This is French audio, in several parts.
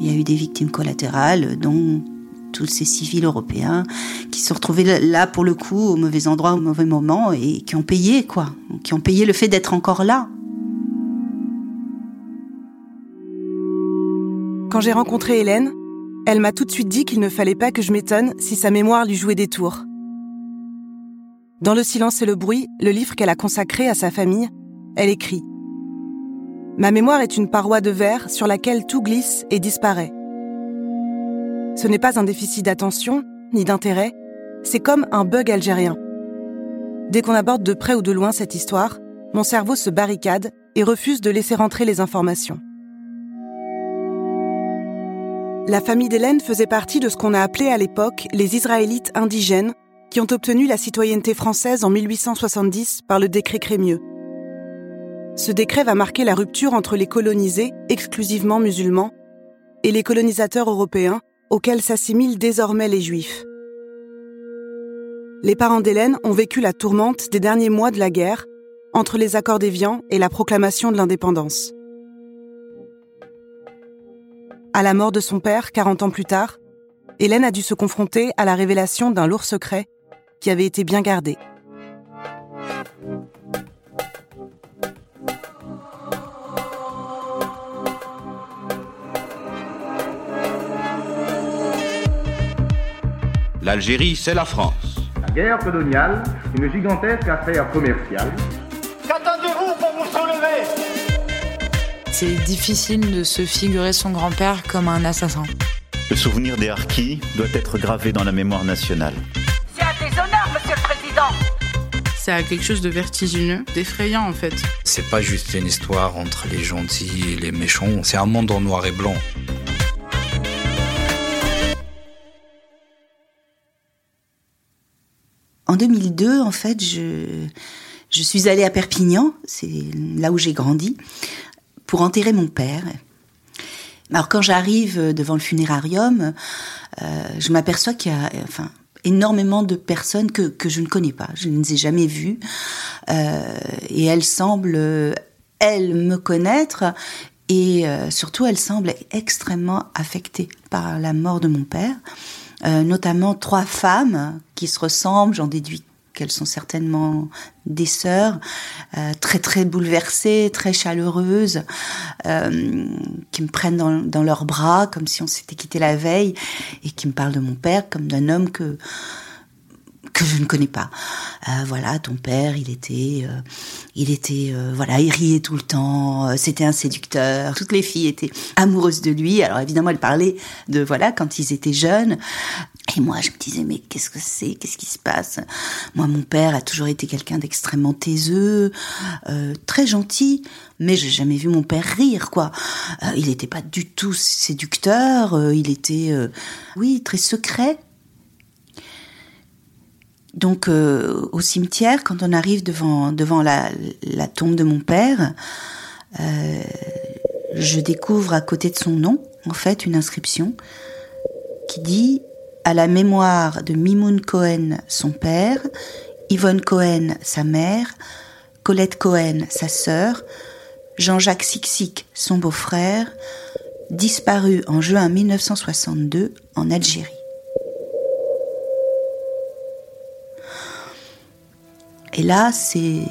Il y a eu des victimes collatérales, dont tous ces civils européens qui se retrouvaient là pour le coup au mauvais endroit au mauvais moment et qui ont payé quoi, qui ont payé le fait d'être encore là. Quand j'ai rencontré Hélène, elle m'a tout de suite dit qu'il ne fallait pas que je m'étonne si sa mémoire lui jouait des tours. Dans Le silence et le bruit, le livre qu'elle a consacré à sa famille, elle écrit Ma mémoire est une paroi de verre sur laquelle tout glisse et disparaît. Ce n'est pas un déficit d'attention, ni d'intérêt, c'est comme un bug algérien. Dès qu'on aborde de près ou de loin cette histoire, mon cerveau se barricade et refuse de laisser rentrer les informations. La famille d'Hélène faisait partie de ce qu'on a appelé à l'époque les Israélites indigènes, qui ont obtenu la citoyenneté française en 1870 par le décret Crémieux. Ce décret va marquer la rupture entre les colonisés, exclusivement musulmans, et les colonisateurs européens, auxquels s'assimilent désormais les juifs. Les parents d'Hélène ont vécu la tourmente des derniers mois de la guerre, entre les accords d'Évian et la proclamation de l'indépendance. À la mort de son père, 40 ans plus tard, Hélène a dû se confronter à la révélation d'un lourd secret qui avait été bien gardé. L'Algérie, c'est la France. La guerre coloniale, une gigantesque affaire commerciale. Qu'attendez-vous pour vous soulever? C'est difficile de se figurer son grand-père comme un assassin. Le souvenir des Harkis doit être gravé dans la mémoire nationale. C'est un déshonneur, monsieur le président C'est quelque chose de vertigineux, d'effrayant en fait. C'est pas juste une histoire entre les gentils et les méchants, c'est un monde en noir et blanc. En 2002, en fait, je, suis allée à Perpignan, c'est là où j'ai grandi, pour enterrer mon père. Alors quand j'arrive devant le funérarium, euh, je m'aperçois qu'il y a, enfin, énormément de personnes que, que je ne connais pas, je ne les ai jamais vues, euh, et elles semblent, elles, me connaître, et euh, surtout elles semblent extrêmement affectées par la mort de mon père. Euh, notamment trois femmes qui se ressemblent, j'en déduis qu'elles sont certainement des sœurs, euh, très très bouleversées, très chaleureuses, euh, qui me prennent dans, dans, leurs bras comme si on s'était quitté la veille et qui me parlent de mon père comme d'un homme que que je ne connais pas. Euh, voilà, ton père, il était, euh, il était, euh, voilà, il riait tout le temps. C'était un séducteur. Toutes les filles étaient amoureuses de lui. Alors évidemment, elle parlait de voilà quand ils étaient jeunes. Et moi, je me disais mais qu'est-ce que c'est? Qu'est-ce qui se passe? Moi, mon père a toujours été quelqu'un d'extrêmement taiseux, très gentil, mais j'ai jamais vu mon père rire quoi. il n'était pas du tout séducteur. il était, oui, très secret donc euh, au cimetière, quand on arrive devant devant la, tombe de mon père, euh, je découvre à côté de son nom, en fait, une inscription qui dit à la mémoire de Mimoun Cohen, son père, Yvonne Cohen, sa mère, Colette Cohen, sa sœur, Jean-Jacques Sixic, son beau-frère, disparu en juin 1962 en Algérie. Et là, c'est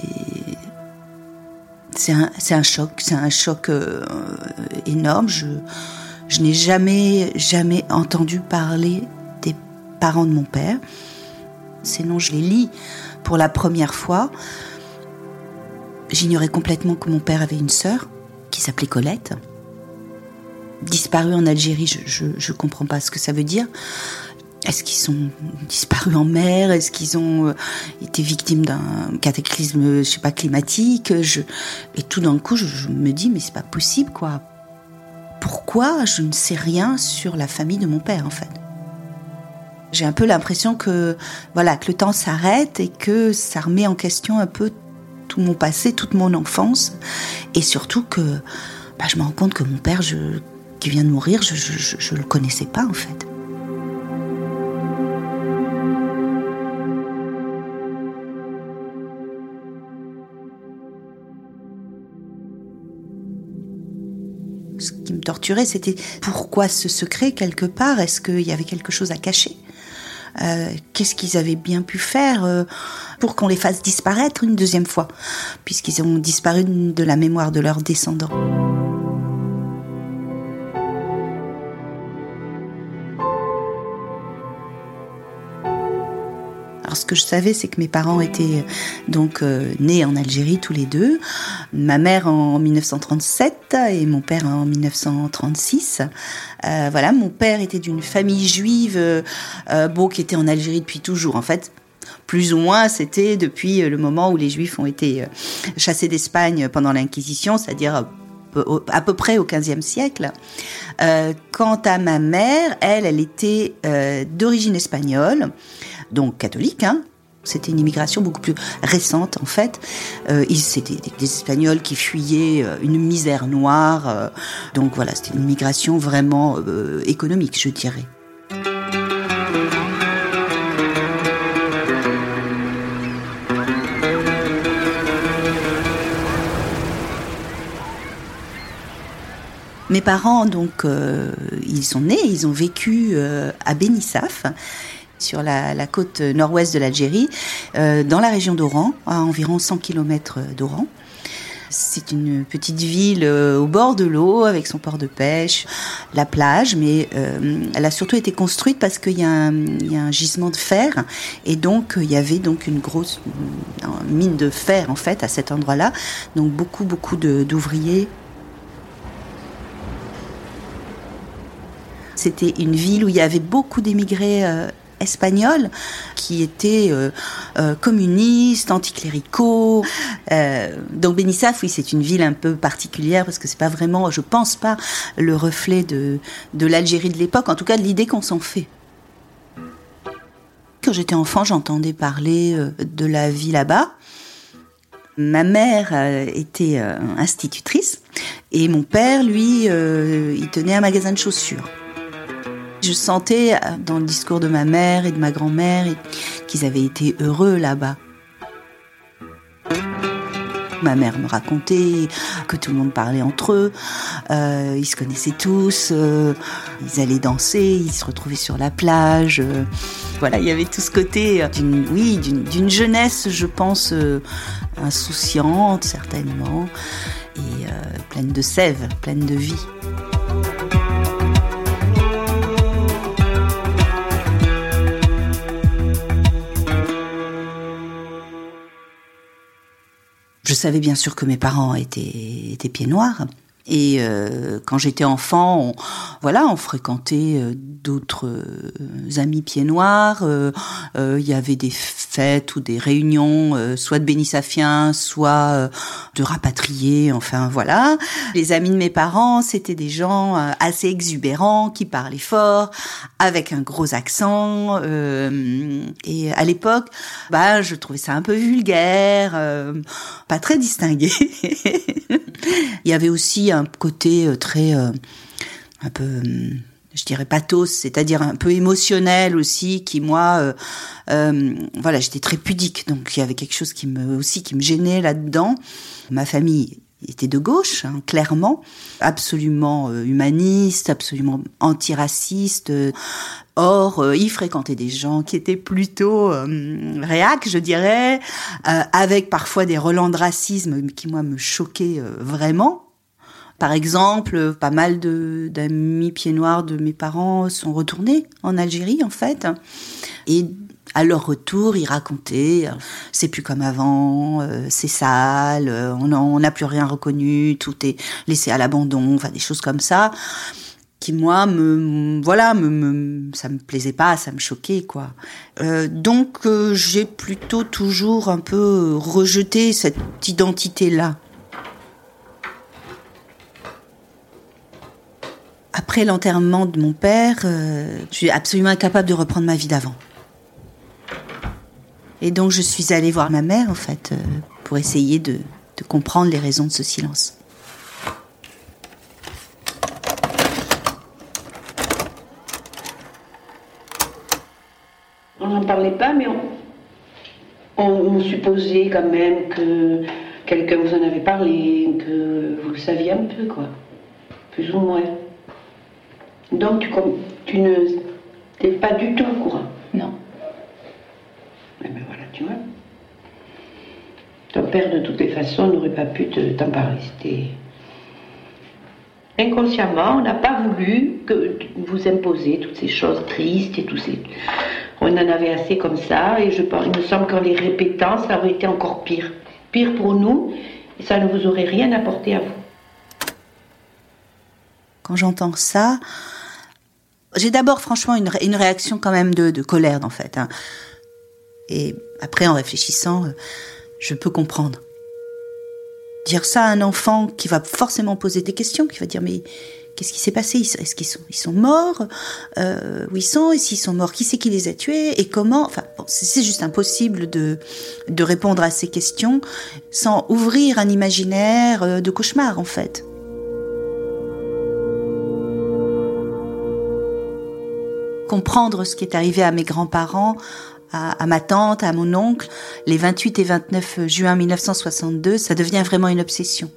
un, choc, c'est un choc euh, énorme. Je, je n'ai jamais, jamais entendu parler des parents de mon père. Ces noms, je les lis pour la première fois. J'ignorais complètement que mon père avait une sœur qui s'appelait Colette. Disparue en Algérie, je ne comprends pas ce que ça veut dire. Est-ce qu'ils sont disparus en mer? Est-ce qu'ils ont euh, été victimes d'un cataclysme, je sais pas, climatique? Je... Et tout d'un coup, je, me dis, mais c'est pas possible, quoi. Pourquoi je ne sais rien sur la famille de mon père, en fait? J'ai un peu l'impression que, voilà, que le temps s'arrête et que ça remet en question un peu tout mon passé, toute mon enfance, et surtout que bah, je me rends compte que mon père, je, qui vient de mourir, je, je, le connaissais pas, en fait. C'était pourquoi ce secret quelque part? Est-ce qu'il y avait quelque chose à cacher? Euh, Qu'est-ce qu'ils avaient bien pu faire euh, pour qu'on les fasse disparaître une deuxième fois, puisqu'ils ont disparu de la mémoire de leurs descendants que je savais, c'est que mes parents étaient donc euh, nés en Algérie tous les deux. Ma mère en 1937 et mon père en 1936. Euh, voilà, mon père était d'une famille juive, euh, qui était en Algérie depuis toujours. En fait, plus ou moins, c'était depuis le moment où les Juifs ont été chassés d'Espagne pendant l'Inquisition, c'est-à-dire à peu près au XVe siècle. Euh, quant à ma mère, elle, elle était euh, d'origine espagnole donc catholique. Hein. C'était une immigration beaucoup plus récente en fait. Euh, c'était des, Espagnols qui fuyaient euh, une misère noire. Euh, donc voilà, c'était une immigration vraiment économique, je dirais. Mes parents, donc, ils sont nés, ils ont vécu à Benissaf sur la, côte nord-ouest de l'Algérie, euh, dans la région d'Oran, à environ 100 km d'Oran. C'est une petite ville euh, au bord de l'eau, avec son port de pêche, la plage, mais euh, elle a surtout été construite parce qu'il y, a un- gisement de fer, et donc il y avait donc une grosse mine de fer en fait à cet endroit-là, donc beaucoup beaucoup d'ouvriers C'était une ville où il y avait beaucoup d'émigrés espagnols qui étaient euh, euh, communistes, anticléricaux. Euh, donc Benissaf, oui, c'est une ville un peu particulière parce que c'est pas vraiment, je pense pas, le reflet de, de l'Algérie de l'époque, en tout cas de l'idée qu'on s'en fait. Quand j'étais enfant, j'entendais parler euh, de la vie là-bas. Ma mère euh, était institutrice et mon père, lui, il tenait un magasin de chaussures. Je sentais euh, dans le discours de ma mère et de ma grand-mère qu'ils avaient été heureux là-bas. Ma mère me racontait que tout le monde parlait entre eux, euh, ils se connaissaient tous, euh, ils allaient danser, ils se retrouvaient sur la plage. voilà, il y avait tout ce côté, d'une, oui, d'une, jeunesse, je pense, insouciante certainement, et pleine de sève, pleine de vie. Je savais bien sûr que mes parents étaient, étaient pieds noirs. Et euh, quand j'étais enfant, on, voilà, on fréquentait euh, d'autres euh, amis pieds noirs. euh, euh, Il y avait des fêtes ou des réunions, soit de bénissafiens, soit de rapatriés. Enfin voilà. Les amis de mes parents, c'était des gens assez exubérants, qui parlaient fort, avec un gros accent. et à l'époque, bah, je trouvais ça un peu vulgaire, pas très distingué. Il y avait aussi un côté euh, très, euh, un peu, hum, je dirais pathos, c'est-à-dire un peu émotionnel aussi, qui moi, euh, euh, voilà, j'étais très pudique, donc il y avait quelque chose qui me aussi qui me gênait là-dedans. Ma famille était de gauche, hein, clairement, absolument euh, humaniste, absolument antiraciste. Or, euh, il fréquentait des gens qui étaient plutôt euh, réac, je dirais, euh, avec parfois des relents de racisme qui, moi, me choquaient vraiment. Par exemple, pas mal de d'amis pieds noirs de mes parents sont retournés en Algérie, en fait. Et à leur retour, ils racontaient, euh, c'est plus comme avant, euh, c'est sale, euh, on n'a plus rien reconnu, tout est laissé à l'abandon, enfin des choses comme ça qui moi me voilà me, ça me plaisait pas ça me choquait quoi. Donc j'ai plutôt toujours un peu rejeté cette identité là après l'enterrement de mon père euh, je suis absolument incapable de reprendre ma vie d'avant et donc je suis allée voir ma mère en fait euh, pour essayer de, de comprendre les raisons de ce silence On n'en parlait pas, mais on, on- on supposait quand même que quelqu'un vous en avait parlé, que vous le saviez un peu, quoi. plus ou moins. Donc tu, tu ne t'es pas du tout au courant Non. Mais ben voilà, tu vois. Ton père, de toutes les façons, n'aurait pas pu t'en. Inconsciemment, on n'a pas voulu que vous imposer toutes ces choses tristes et tout ces. On en avait assez comme ça, et je pense, il me semble qu'en les répétant, ça aurait été encore pire. Pire pour nous, et ça ne vous aurait rien apporté à vous. Quand j'entends ça, j'ai d'abord franchement une, réaction quand même de, de colère en fait. Hein. Et après, en réfléchissant, euh, je peux comprendre. Dire ça à un enfant qui va forcément poser des questions, qui va dire mais qu'est-ce qui s'est passé? Est-ce qu'ils sont, ils sont morts? Euh, Où ils sont? Et s'ils sont morts, qui c'est qui les a tués? Et comment? Enfin, c'est juste impossible de, de répondre à ces questions sans ouvrir un imaginaire euh, de cauchemar en fait. comprendre ce qui est arrivé à mes grands-parents, à, ma tante, à mon oncle, les 28 et 29 juin 1962, ça devient vraiment une obsession.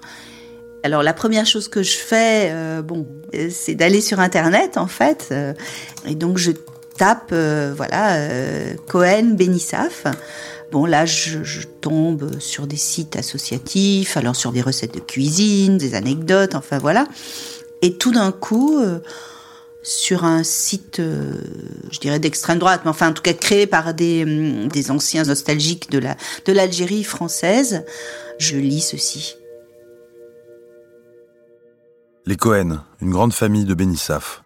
Alors la première chose que je fais, euh, bon, c'est d'aller sur internet en fait, euh, et donc je tape, euh, voilà, Cohen Benissaf. Bon là, je, tombe sur des sites associatifs, alors sur des recettes de cuisine, des anecdotes, enfin voilà, et tout d'un coup sur un site, euh, je dirais d'extrême droite, mais enfin en tout cas créé par des, hum, anciens nostalgiques de l'Algérie française. Je lis ceci. Les Cohen, une grande famille de Bénissaf.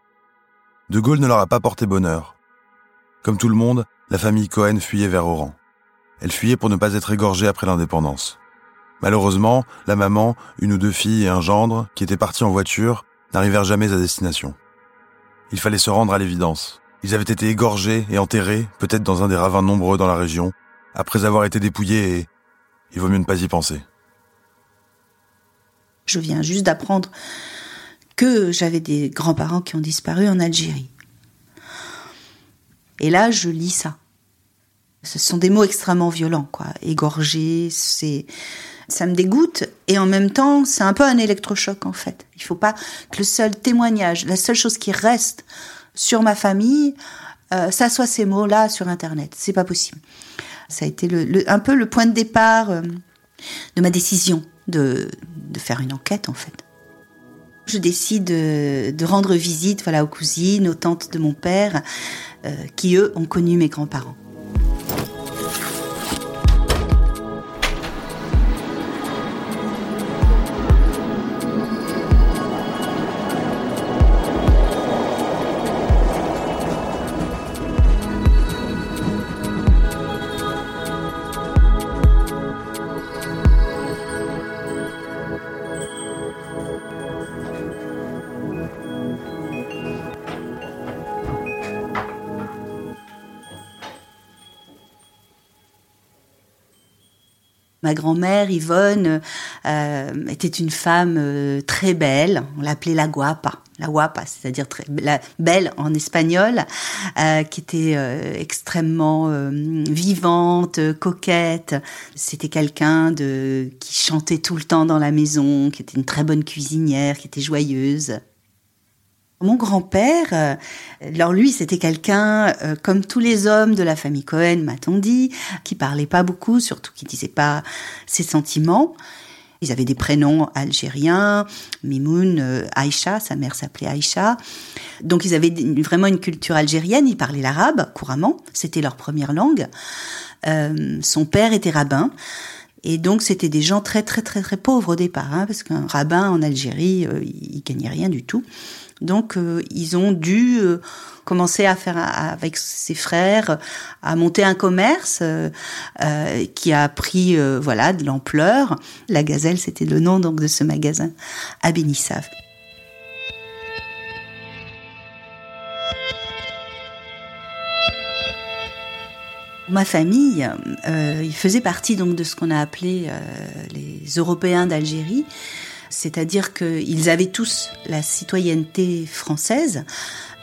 De Gaulle ne leur a pas porté bonheur. Comme tout le monde, la famille Cohen fuyait vers Oran. Elle fuyait pour ne pas être égorgée après l'indépendance. Malheureusement, la maman, une ou deux filles et un gendre, qui étaient partis en voiture, n'arrivèrent jamais à destination. Il fallait se rendre à l'évidence. Ils avaient été égorgés et enterrés, peut-être dans un des ravins nombreux dans la région, après avoir été dépouillés et il vaut mieux ne pas y penser. Je viens juste d'apprendre que j'avais des grands-parents qui ont disparu en Algérie. Et là, je lis ça. Ce sont des mots extrêmement violents, quoi. Égorgé, c'est, ça me dégoûte et en même temps, c'est un peu un électrochoc en fait. Il faut pas que le seul témoignage, la seule chose qui reste sur ma famille, euh, ça soit ces mots-là sur Internet. C'est pas possible. Ça a été un peu le point de départ euh, de ma décision de, faire une enquête en fait. Je décide de, de, rendre visite voilà, aux cousines, aux tantes de mon père, euh, qui eux ont connu mes grands-parents. Ma grand-mère, Yvonne, euh, était une femme euh, très belle. On l'appelait la guapa. La guapa, c'est-à-dire très la belle en espagnol, euh, qui était extrêmement vivante, coquette. C'était quelqu'un qui chantait tout le temps dans la maison, qui était une très bonne cuisinière, qui était joyeuse. Mon grand-père, euh, alors lui, c'était quelqu'un, euh, comme tous les hommes de la famille Cohen, m'a-t-on dit, qui parlait pas beaucoup, surtout qui disait pas ses sentiments. Ils avaient des prénoms algériens, Mimoun, euh, Aïcha, sa mère s'appelait Aïcha. Donc ils avaient vraiment une culture algérienne, ils parlaient l'arabe couramment, c'était leur première langue. son père était rabbin. Et donc c'était des gens très très très très pauvres au départ, hein, parce qu'un rabbin en Algérie, il gagnait rien du tout. Donc euh, ils ont dû euh, commencer à faire avec ses frères à monter un commerce euh, qui a pris voilà de l'ampleur. La Gazelle, c'était le nom donc de ce magasin à Bénissave. Ma famille, il faisait partie donc de ce qu'on a appelé les Européens d'Algérie, c'est-à-dire qu'ils avaient tous la citoyenneté française,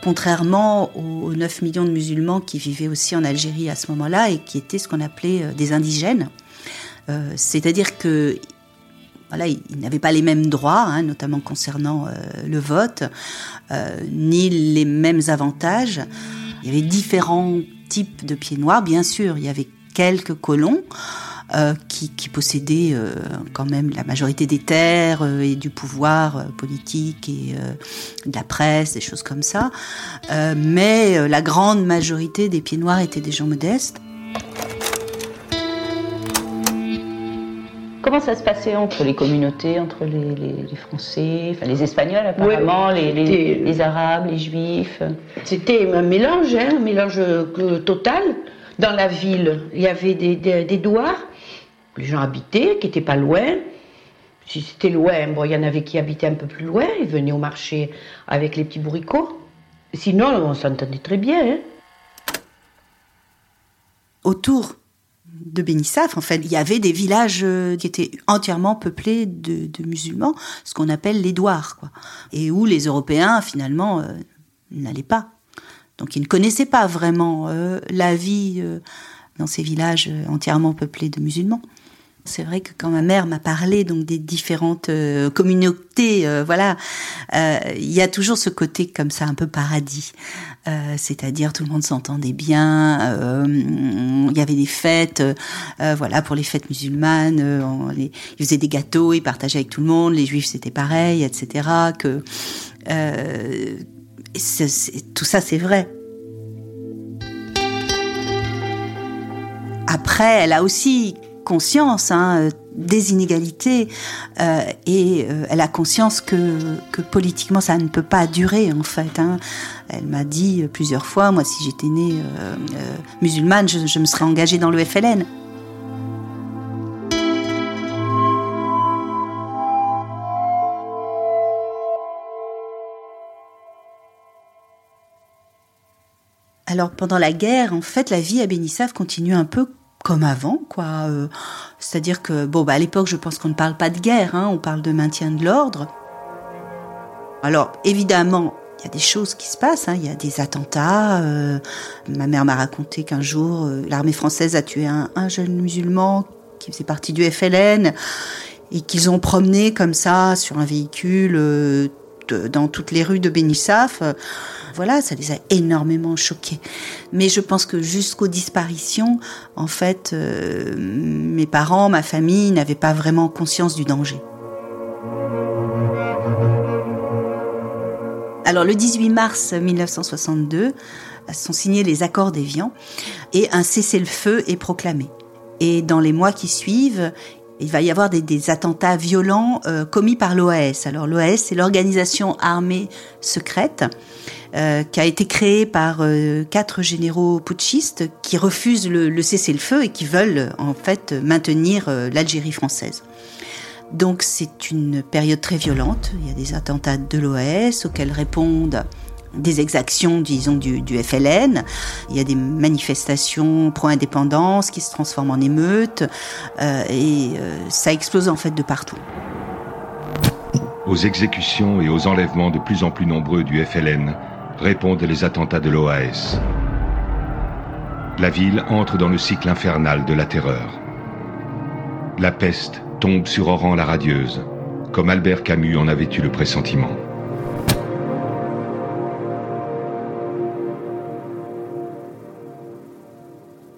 contrairement aux 9 millions de musulmans qui vivaient aussi en Algérie à ce moment-là et qui étaient ce qu'on appelait euh, des indigènes. Euh, c'est-à-dire que voilà, ils, n'avaient pas les mêmes droits, hein, notamment concernant le vote, ni les mêmes avantages. Il y avait différents types de pieds noirs, bien sûr. Il y avait quelques colons. Euh, qui, possédaient euh, quand même la majorité des terres euh, et du pouvoir politique et de la presse, des choses comme ça. mais la grande majorité des pieds noirs étaient des gens modestes. Comment ça se passait entre les communautés, entre les, Français, enfin les Espagnols apparemment, les, Arabes, les Juifs? C'était un mélange, hein, un mélange total. Dans la ville, il y avait des, des douars les gens habitaient, qui n'étaient pas loin. Si c'était loin, bon, il y en avait qui habitaient un peu plus loin, ils venaient au marché avec les petits bourricots. Sinon, on s'entendait très bien. Hein. Autour de Bénissaf, en fait, il y avait des villages euh, qui étaient entièrement peuplés de, musulmans, ce qu'on appelle les douars, quoi. Et où les Européens, finalement, euh, n'allaient pas. Donc ils ne connaissaient pas vraiment euh, la vie dans ces villages entièrement peuplés de musulmans. C'est vrai que quand ma mère m'a parlé donc des différentes euh, communautés, euh, voilà, euh, il y a toujours ce côté comme ça un peu paradis, c'est-à-dire tout le monde s'entendait bien, il y avait des fêtes, voilà pour les fêtes musulmanes, ils faisaient des gâteaux, ils partageaient avec tout le monde, les juifs c'était pareil, etc. Tout ça c'est vrai. Après, elle a aussi conscience hein, euh, des inégalités euh, et euh, elle a conscience que, que, politiquement ça ne peut pas durer en fait. Hein. Elle m'a dit plusieurs fois, moi si j'étais née musulmane, je, je, me serais engagée dans le FLN. Alors pendant la guerre, en fait, la vie à Bénissaf continue un peu comme avant, quoi. Euh, c'est-à-dire que, bon, bah, à l'époque, je pense qu'on ne parle pas de guerre, hein, on parle de maintien de l'ordre. Alors, évidemment, il y a des choses qui se passent, hein, il y a des attentats. Euh, ma mère m'a raconté qu'un jour, euh, l'armée française a tué un, un, jeune musulman qui faisait partie du FLN et qu'ils ont promené comme ça sur un véhicule dans toutes les rues de Bénissaf. Voilà, ça les a énormément choqués. Mais je pense que jusqu'aux disparitions, en fait, euh, mes parents, ma famille n'avaient pas vraiment conscience du danger. Alors le 18 mars 1962 sont signés les accords d'Évian et un cessez-le-feu est proclamé. Et dans les mois qui suivent, il va y avoir des, attentats violents euh, commis par l'OAS. Alors l'OAS, c'est l'organisation armée secrète euh, qui a été créée par euh, quatre généraux putschistes qui refusent le, le cessez-le-feu et qui veulent en fait maintenir l'Algérie française. Donc c'est une période très violente. Il y a des attentats de l'OAS auxquels répondent des exactions, disons, du, FLN. Il y a des manifestations pro-indépendance qui se transforment en émeutes euh, et euh, ça explose en fait de partout. Aux exécutions et aux enlèvements de plus en plus nombreux du FLN répondent les attentats de l'OAS. La ville entre dans le cycle infernal de la terreur. La peste tombe sur Oran la radieuse, comme Albert Camus en avait eu le pressentiment.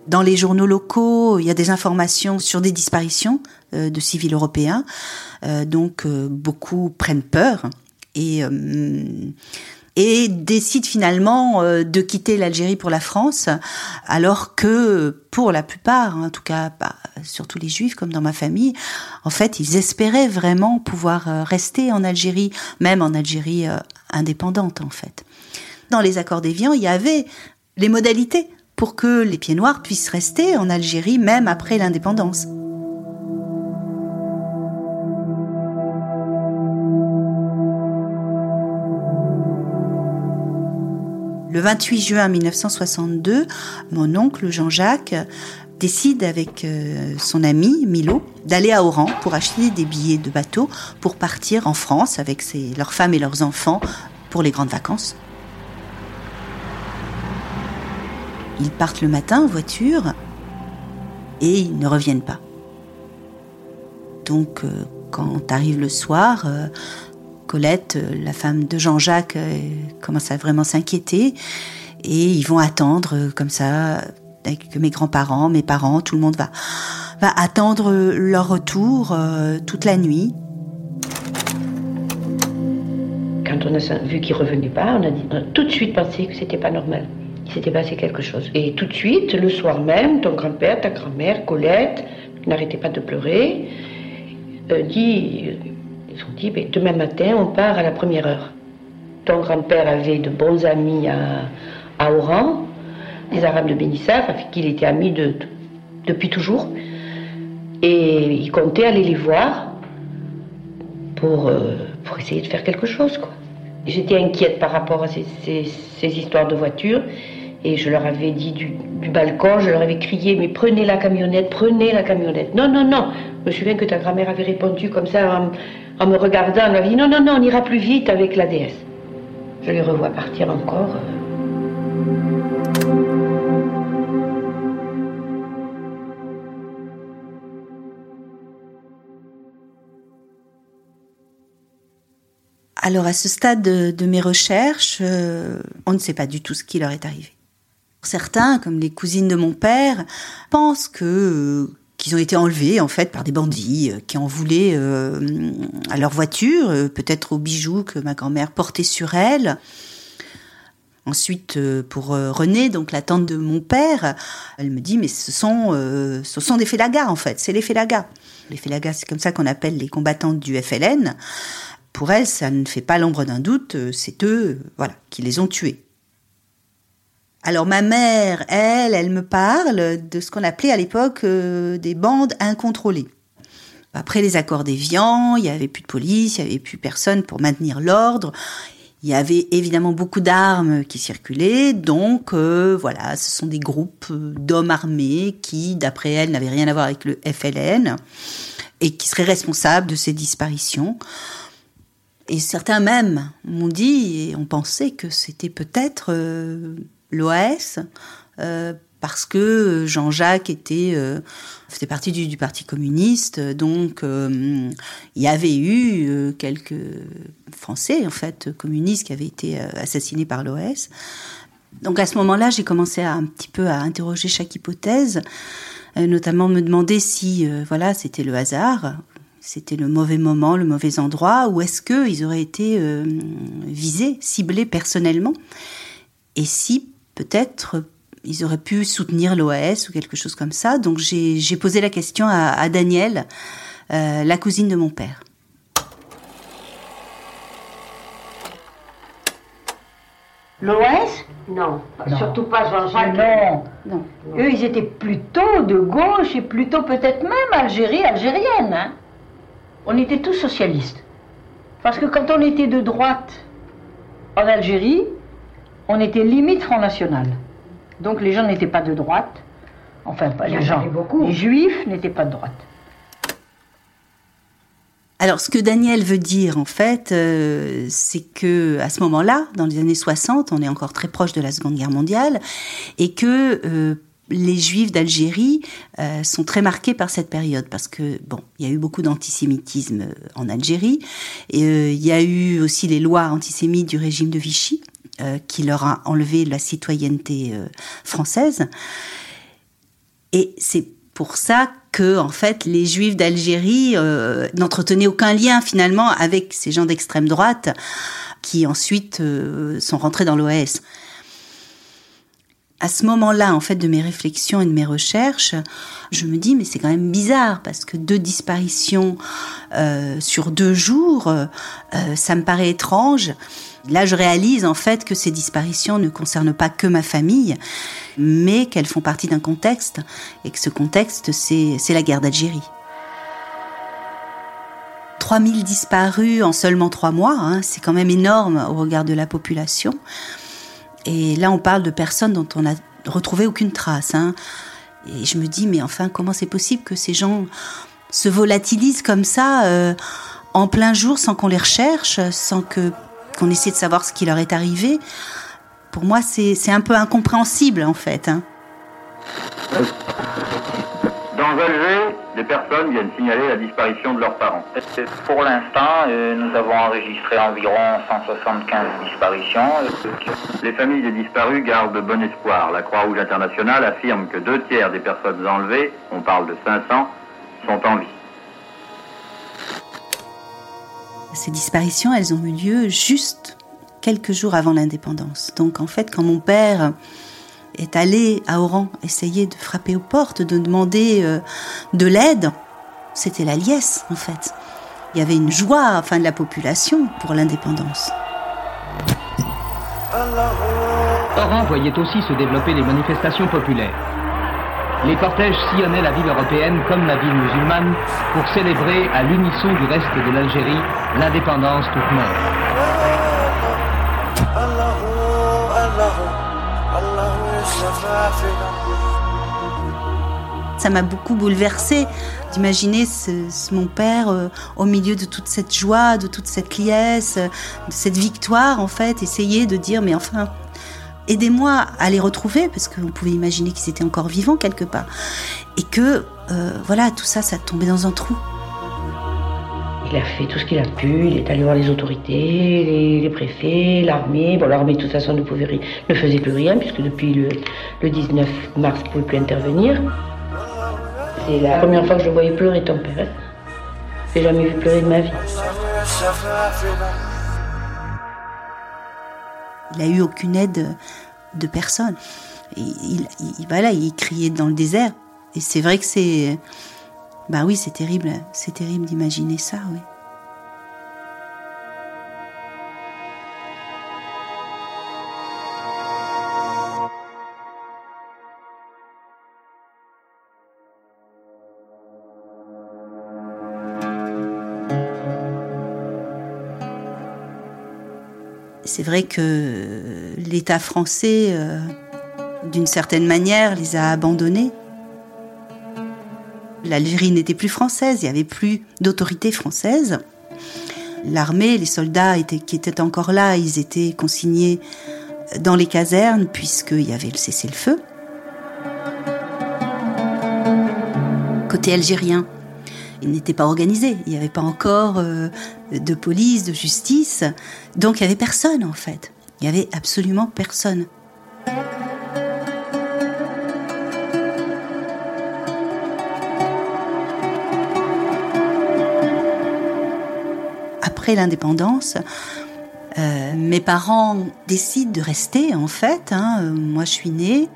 Dans les journaux locaux, il y a des informations sur des disparitions euh, de civils européens. Euh, donc euh, beaucoup prennent peur et et décident finalement de quitter l'Algérie pour la France, alors que pour la plupart, en tout cas bah, surtout les juifs comme dans ma famille, en fait ils espéraient vraiment pouvoir rester en Algérie, même en Algérie indépendante en fait. Dans les accords d'Évian, il y avait les modalités pour que les pieds noirs puissent rester en Algérie même après l'indépendance. Le 28 juin 1962, mon oncle Jean-Jacques décide avec euh, son ami Milo d'aller à Oran pour acheter des billets de bateau pour partir en France avec leurs femmes et leurs enfants pour les grandes vacances. Ils partent le matin en voiture et ils ne reviennent pas. Donc, euh, quand arrive le soir, Colette, la femme de Jean-Jacques, commence à vraiment s'inquiéter. Et ils vont attendre comme ça, avec mes grands-parents, mes parents, tout le monde va, attendre leur retour toute la nuit. Quand on a vu qu'il revenait pas, on a, on a tout de suite pensé que c'était pas normal. Il s'était passé quelque chose. Et tout de suite, le soir même, ton grand-père, ta grand-mère, Colette, n'arrêtait pas de pleurer, euh, ils ont dit, ben, demain matin, on part à la première heure. Ton grand-père avait de bons amis à, à Oran, des Arabes de Bénissaf, avec qui il était ami de, depuis toujours. Et il comptait aller les voir pour, euh, pour essayer de faire quelque chose. J'étais inquiète par rapport à ces, ces, histoires de voitures. Et je leur avais dit du, balcon, je leur avais crié, mais prenez la camionnette, prenez la camionnette. Non, non, non. Je me souviens que ta grand-mère avait répondu comme ça en, me regardant. Elle m'avait dit, non, non, non, on ira plus vite avec la déesse. Je les revois partir encore. Alors à ce stade de, mes recherches, euh, on ne sait pas du tout ce qui leur est arrivé. Certains, comme les cousines de mon père, pensent que euh, qu'ils ont été enlevés en fait par des bandits euh, qui en voulaient à leur voiture, peut-être aux bijoux que ma grand-mère portait sur elle. Ensuite, pour Renée, donc la tante de mon père, elle me dit mais ce sont des félagas en fait, c'est les félagas. Les félagas, c'est comme ça qu'on appelle les combattants du FLN pour elle, ça ne fait pas l'ombre d'un doute, euh, c'est eux, voilà, qui les ont tués. Alors ma mère, elle, elle me parle de ce qu'on appelait à l'époque euh, des bandes incontrôlées. Après les accords d'Évian, il n'y avait plus de police, il n'y avait plus personne pour maintenir l'ordre. Il y avait évidemment beaucoup d'armes qui circulaient, donc euh, voilà, ce sont des groupes d'hommes armés qui, d'après elle, n'avaient rien à voir avec le FLN et qui seraient responsables de ces disparitions. Et certains même m'ont dit et ont pensé que c'était peut-être euh, l'OAS, euh, parce que Jean-Jacques était euh, faisait partie du, Parti communiste, donc il y avait eu quelques Français en fait communistes qui avaient été assassinés par l'OAS. Donc à ce moment-là, j'ai commencé à un petit peu à interroger chaque hypothèse, notamment me demander si voilà c'était le hasard c'était le mauvais moment, le mauvais endroit, ou est-ce qu'ils auraient été euh, visés, ciblés personnellement Et si peut-être ils auraient pu soutenir l'OAS ou quelque chose comme ça. Donc j'ai posé la question à, à Danielle, euh, la cousine de mon père. L'OS non, surtout pas Jean-Jacques. Non. non. Eux, ils étaient plutôt de gauche et plutôt peut-être même Algérie, algérienne. Hein on était tous socialistes. Parce que quand on était de droite en Algérie, on était limite Front National. Donc les gens n'étaient pas de droite. Enfin, pas les gens. Les juifs n'étaient pas de droite. Alors, ce que Daniel veut dire, en fait, euh, c'est que à ce moment-là, dans les années 60, on est encore très proche de la Seconde Guerre mondiale, et que euh, les Juifs d'Algérie euh, sont très marqués par cette période parce que bon, il y a eu beaucoup d'antisémitisme en Algérie et euh, il y a eu aussi les lois antisémites du régime de Vichy qui leur a enlevé la citoyenneté française. Et c'est pour ça que en fait les Juifs d'Algérie n'entretenaient aucun lien finalement avec ces gens d'extrême droite qui ensuite sont rentrés dans l'OAS à ce moment-là, en fait, de mes réflexions et de mes recherches, je me dis mais c'est quand même bizarre parce que deux disparitions euh, sur deux jours, euh, ça me paraît étrange. Là, je réalise en fait que ces disparitions ne concernent pas que ma famille, mais qu'elles font partie d'un contexte et que ce contexte, c'est la guerre d'Algérie. 3000 disparus en seulement trois mois, hein, c'est quand même énorme au regard de la population. Et là, on parle de personnes dont on n'a retrouvé aucune trace. Hein. Et je me dis, mais enfin, comment c'est possible que ces gens se volatilisent comme ça euh, en plein jour sans qu'on les recherche, sans qu'on essaie de savoir ce qui leur est arrivé? Pour moi, c'est un peu incompréhensible en fait. Hein. Dans élevés, des personnes viennent signaler la disparition de leurs parents. Pour l'instant, euh, nous avons enregistré environ 175 disparitions. Les familles des disparus gardent bon espoir. La Croix-Rouge internationale affirme que deux tiers des personnes enlevées, on parle de 500, sont en vie. Ces disparitions, elles ont eu lieu juste quelques jours avant l'indépendance. Donc en fait, quand mon père est allé à Oran essayer de frapper aux portes, de demander euh, de l'aide, c'était la liesse en fait. Il y avait une joie enfin de la population pour l'indépendance. Oran voyait aussi se développer les manifestations populaires. Les cortèges sillonnaient la ville européenne comme la ville musulmane pour célébrer à l'unisson du reste de l'Algérie l'indépendance toute neuve. Ça m'a beaucoup bouleversée d'imaginer mon père euh, au milieu de toute cette joie, de toute cette liesse, de cette victoire en fait, essayer de dire mais enfin aidez-moi à les retrouver parce qu'on pouvait imaginer qu'ils étaient encore vivants quelque part et que euh, voilà tout ça ça tombait dans un trou. Il a fait tout ce qu'il a pu, il est allé voir les autorités, les, préfets, l'armée. Bon, l'armée, de toute façon, ne, pouvait, ne faisait plus rien, puisque depuis le, 19 mars, il ne pouvait plus intervenir. C'est la première fois que je voyais pleurer ton père. J'ai jamais vu pleurer de ma vie. Il n'a eu aucune aide de personne. il, voilà, il criait dans le désert. Et c'est vrai que c'est bah oui, c'est terrible, c'est terrible d'imaginer ça, oui. C'est vrai que l'État français, euh, d'une certaine manière, les a abandonnés. L'Algérie n'était plus française, il n'y avait plus d'autorité française. L'armée, les soldats qui étaient encore là, ils étaient consignés dans les casernes puisqu'il y avait le cessez-le-feu. Côté algérien, il n'était pas organisé, il n'y avait pas encore euh, de police, de justice, donc il n'y avait personne en fait. Il n'y avait absolument personne. L'indépendance, euh, mes parents décident de rester en fait. Hein. Moi, je suis née.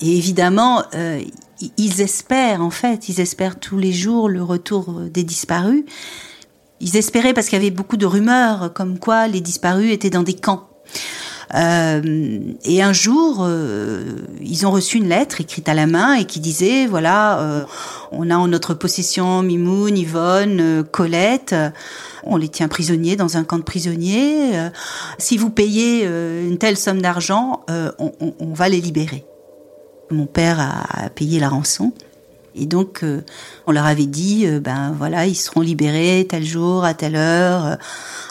Et évidemment, euh, ils espèrent en fait, ils espèrent tous les jours le retour des disparus. Ils espéraient parce qu'il y avait beaucoup de rumeurs comme quoi les disparus étaient dans des camps. Euh, et un jour, euh, ils ont reçu une lettre écrite à la main et qui disait voilà, euh, on a en notre possession Mimoun, Yvonne, Colette. On les tient prisonniers dans un camp de prisonniers. si vous payez une telle somme d'argent, on, on, va les libérer. Mon père a, payé la rançon. Et donc, on leur avait dit, ben voilà, ils seront libérés tel jour, à telle heure,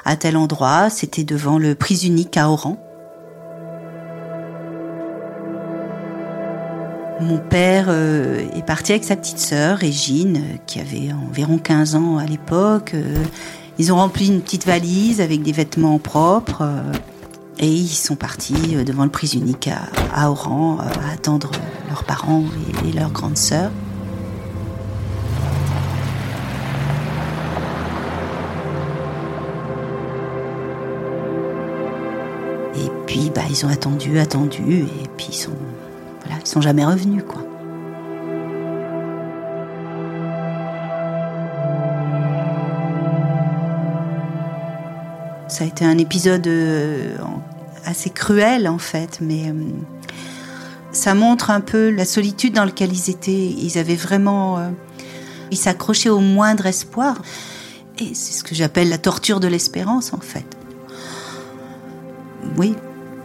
à tel endroit. C'était devant le prise unique à Oran. Mon père euh, est parti avec sa petite sœur, Régine, euh, qui avait environ 15 ans à l'époque. Euh, ils ont rempli une petite valise avec des vêtements propres. et ils sont partis devant le prise unique à, Oran à attendre leurs parents et, leur grande sœur. Et puis, bah, ils ont attendu, attendu, et puis ils sont voilà, ils sont jamais revenus, quoi. Ça a été un épisode euh, assez cruel en fait, mais euh, ça montre un peu la solitude dans laquelle ils étaient. Ils avaient vraiment, euh, ils s'accrochaient au moindre espoir, et c'est ce que j'appelle la torture de l'espérance en fait. Oui,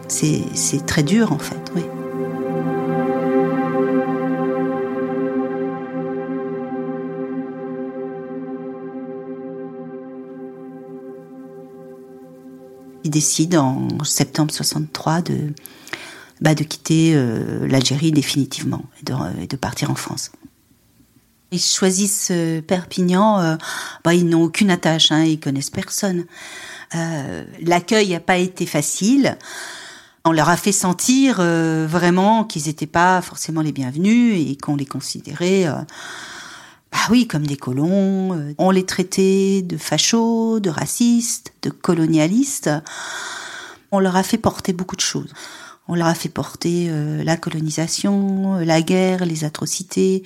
c'est très dur en fait, oui. Il décide en septembre 63 de, bah, de quitter euh, l'Algérie définitivement et de, partir en France. Ils choisissent Perpignan, bah, ils n'ont aucune attache, hein, ils connaissent personne. L'accueil n'a pas été facile. On leur a fait sentir vraiment qu'ils n'étaient pas forcément les bienvenus et qu'on les considérait bah oui, comme des colons. Euh, on les traitait de fachos, de racistes, de colonialistes. On leur a fait porter beaucoup de choses. On leur a fait porter euh, la colonisation, la guerre, les atrocités.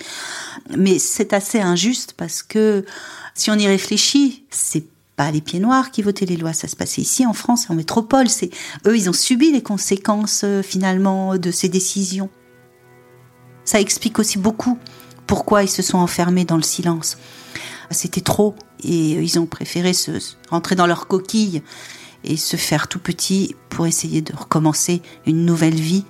Mais c'est assez injuste parce que si on y réfléchit, c'est pas les pieds noirs qui votaient les lois, ça se passait ici en France, en métropole. Eux, ils ont subi les conséquences euh, finalement de ces décisions. Ça explique aussi beaucoup pourquoi ils se sont enfermés dans le silence. C'était trop et ils ont préféré se rentrer dans leur coquille et se faire tout petit pour essayer de recommencer une nouvelle vie.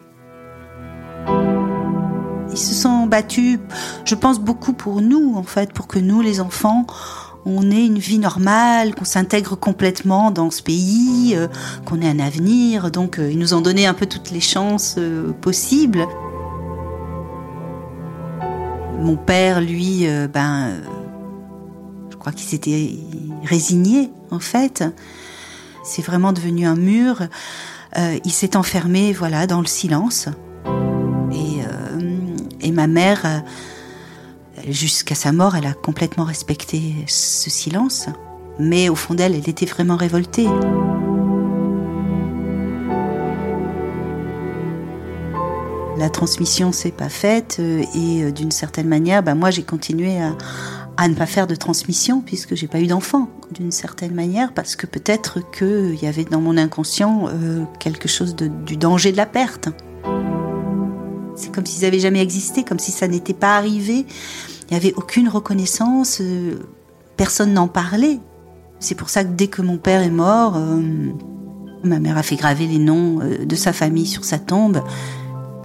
Ils se sont battus, je pense beaucoup pour nous en fait, pour que nous les enfants, on ait une vie normale, qu'on s'intègre complètement dans ce pays, euh, qu'on ait un avenir. Donc euh, ils nous ont donné un peu toutes les chances euh, possibles. Mon père, lui, euh, ben, euh, je crois qu'il s'était résigné, en fait. C'est vraiment devenu un mur. Euh, il s'est enfermé, voilà, dans le silence. Et, et ma mère, jusqu'à sa mort, elle a complètement respecté ce silence. Mais au fond d'elle, elle était vraiment révoltée. La transmission s'est pas faite euh, et euh, d'une certaine manière, bah, moi j'ai continué à, à, ne pas faire de transmission puisque j'ai pas eu d'enfant d'une certaine manière parce que peut-être qu'il y avait dans mon inconscient euh, quelque chose de, du danger de la perte. C'est comme s'ils avaient jamais existé, comme si ça n'était pas arrivé. Il n'y avait aucune reconnaissance, personne n'en parlait. C'est pour ça que dès que mon père est mort, ma mère a fait graver les noms de sa famille sur sa tombe.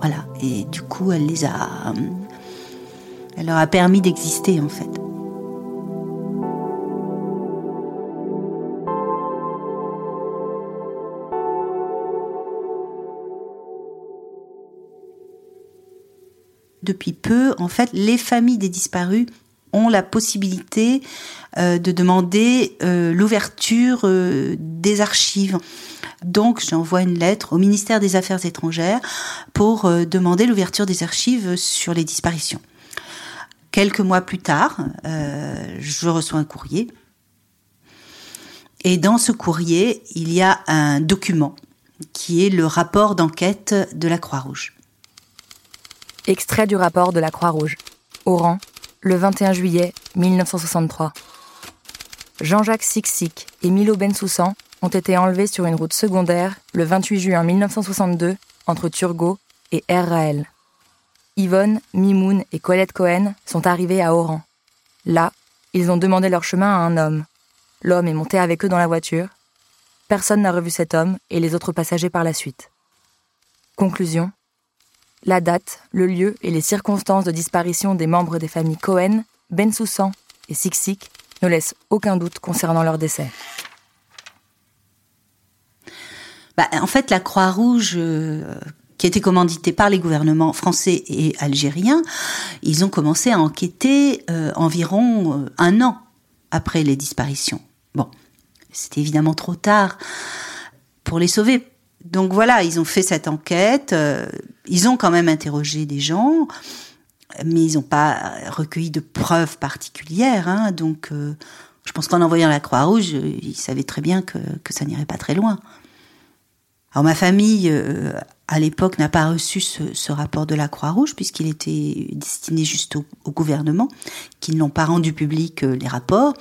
Voilà. Et du coup, elle les a. Elle leur a permis d'exister, en fait. Depuis peu, en fait, les familles des disparus ont la possibilité euh, de demander euh, l'ouverture euh, des archives. Donc j'envoie une lettre au ministère des Affaires étrangères pour demander l'ouverture des archives sur les disparitions. Quelques mois plus tard, je reçois un courrier. Et dans ce courrier, il y a un document qui est le rapport d'enquête de la Croix-Rouge. Extrait du rapport de la Croix-Rouge. Oran, le 21 juillet 1963. Jean-Jacques Sixic et Milo Bensoussan ont été enlevés sur une route secondaire le 28 juin 1962 entre Turgot et Raël. Yvonne, Mimoun et Colette Cohen sont arrivés à Oran. Là, ils ont demandé leur chemin à un homme. L'homme est monté avec eux dans la voiture. Personne n'a revu cet homme et les autres passagers par la suite. Conclusion. La date, le lieu et les circonstances de disparition des membres des familles Cohen, Bensoussan et Siksik ne laissent aucun doute concernant leur décès. Bah, en fait, la Croix-Rouge, euh, qui était commanditée par les gouvernements français et algériens, ils ont commencé à enquêter euh, environ euh, un an après les disparitions. Bon, c'était évidemment trop tard pour les sauver. Donc voilà, ils ont fait cette enquête, ils ont quand même interrogé des gens, mais ils n'ont pas recueilli de preuves particulières. Hein, donc je pense qu'en envoyant la Croix-Rouge, ils savaient très bien que, que ça n'irait pas très loin. Alors ma famille, euh, à l'époque, n'a pas reçu ce, rapport de la Croix-Rouge puisqu'il était destiné juste au, gouvernement, qui n'ont pas rendu public euh, les rapports,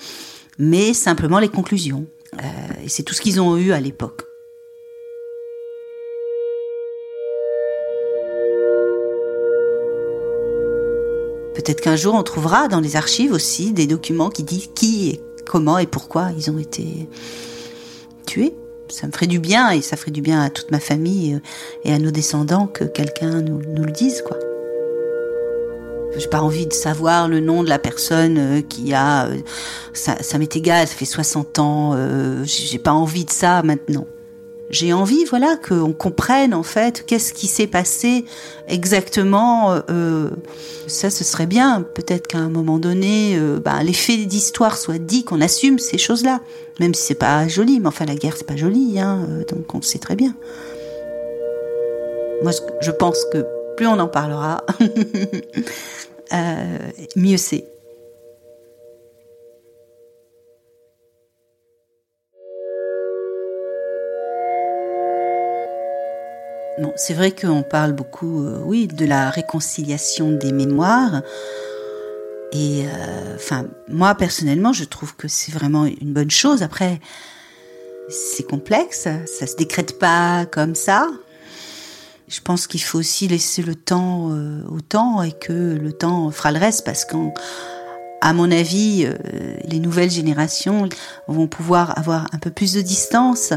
mais simplement les conclusions. Euh, et c'est tout ce qu'ils ont eu à l'époque. Peut-être qu'un jour on trouvera dans les archives aussi des documents qui disent qui et comment et pourquoi ils ont été tués ça me ferait du bien et ça ferait du bien à toute ma famille euh, et à nos descendants que quelqu'un nous, le dise, quoi. J'ai pas envie de savoir le nom de la personne euh, qui a. Euh, ça, m'est égal, ça fait 60 ans. J'ai pas envie de ça maintenant. J'ai envie, voilà, qu'on comprenne en fait qu'est-ce qui s'est passé exactement. Euh, ça, ce serait bien. Peut-être qu'à un moment donné, euh, ben, les faits d'histoire soient dits, qu'on assume ces choses-là, même si c'est pas joli. Mais enfin, la guerre, c'est pas joli, hein, euh, donc on le sait très bien. Moi, je pense que plus on en parlera, euh, mieux c'est. C'est vrai qu'on parle beaucoup, euh, oui, de la réconciliation des mémoires. Et euh, moi personnellement, je trouve que c'est vraiment une bonne chose. Après, c'est complexe, ça se décrète pas comme ça. Je pense qu'il faut aussi laisser le temps euh, au temps et que le temps fera le reste parce qu'à mon avis, les nouvelles générations vont pouvoir avoir un peu plus de distance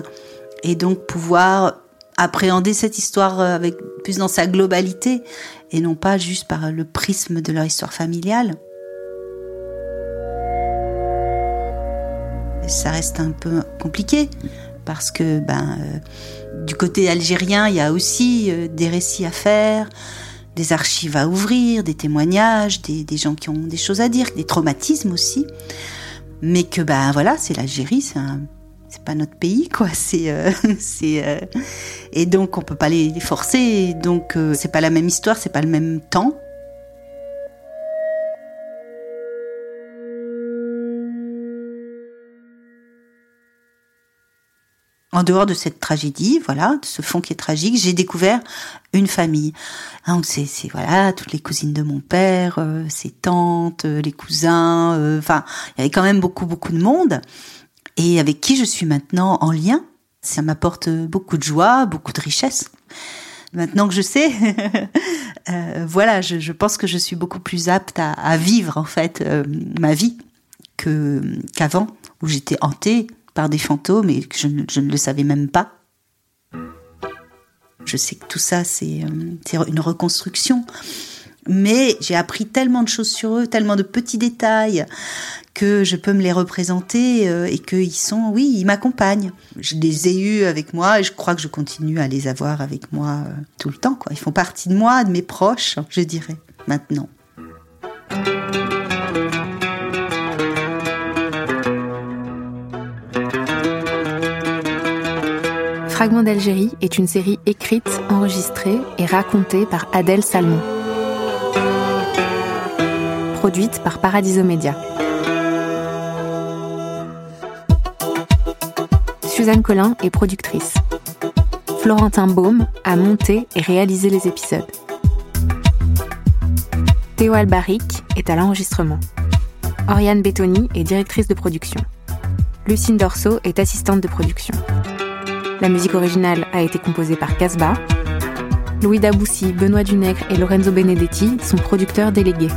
et donc pouvoir appréhender cette histoire euh, avec plus dans sa globalité et non pas juste par le prisme de leur histoire familiale. Ça reste un peu compliqué parce que ben du côté algérien, il y a aussi euh, des récits à faire, des archives à ouvrir, des témoignages, des, gens qui ont des choses à dire, des traumatismes aussi. Mais que ben voilà, c'est l'Algérie, c'est c'est pas notre pays quoi. C'est euh, euh, et donc on peut pas les, forcer. Donc c'est pas la même histoire c'est pas le même temps. En dehors de cette tragédie, voilà, de ce fond qui est tragique, j'ai découvert une famille. Donc c'est, c'est voilà, toutes les cousines de mon père, euh, ses tantes, euh, les cousins, euh, enfin, il y avait quand même beaucoup beaucoup de monde et avec qui je suis maintenant en lien. Ça m'apporte beaucoup de joie, beaucoup de richesse. Maintenant que je sais, voilà, je, pense que je suis beaucoup plus apte à, vivre en fait ma vie que qu'avant où j'étais hantée par des fantômes et que je, ne le savais même pas. Je sais que tout ça, c'est euh, une reconstruction. Mais j'ai appris tellement de choses sur eux, tellement de petits détails, que je peux me les représenter euh, et qu'ils sont, oui, ils m'accompagnent. Je les ai eus avec moi et je crois que je continue à les avoir avec moi euh, tout le temps. Ils font partie de moi, de mes proches, je dirais, maintenant. Fragment d'Algérie est une série écrite, enregistrée et racontée par Adèle Salmon. Produite par Paradiso Média. Suzanne Collin est productrice. Florentin Baume a monté et réalisé les épisodes. Théo Albaric est à l'enregistrement. Oriane Bettoni est directrice de production. Lucine Dorso est assistante de production. La musique originale a été composée par Casbah. Louis Daboussi, Benoît Dunègre et Lorenzo Benedetti sont producteurs délégués.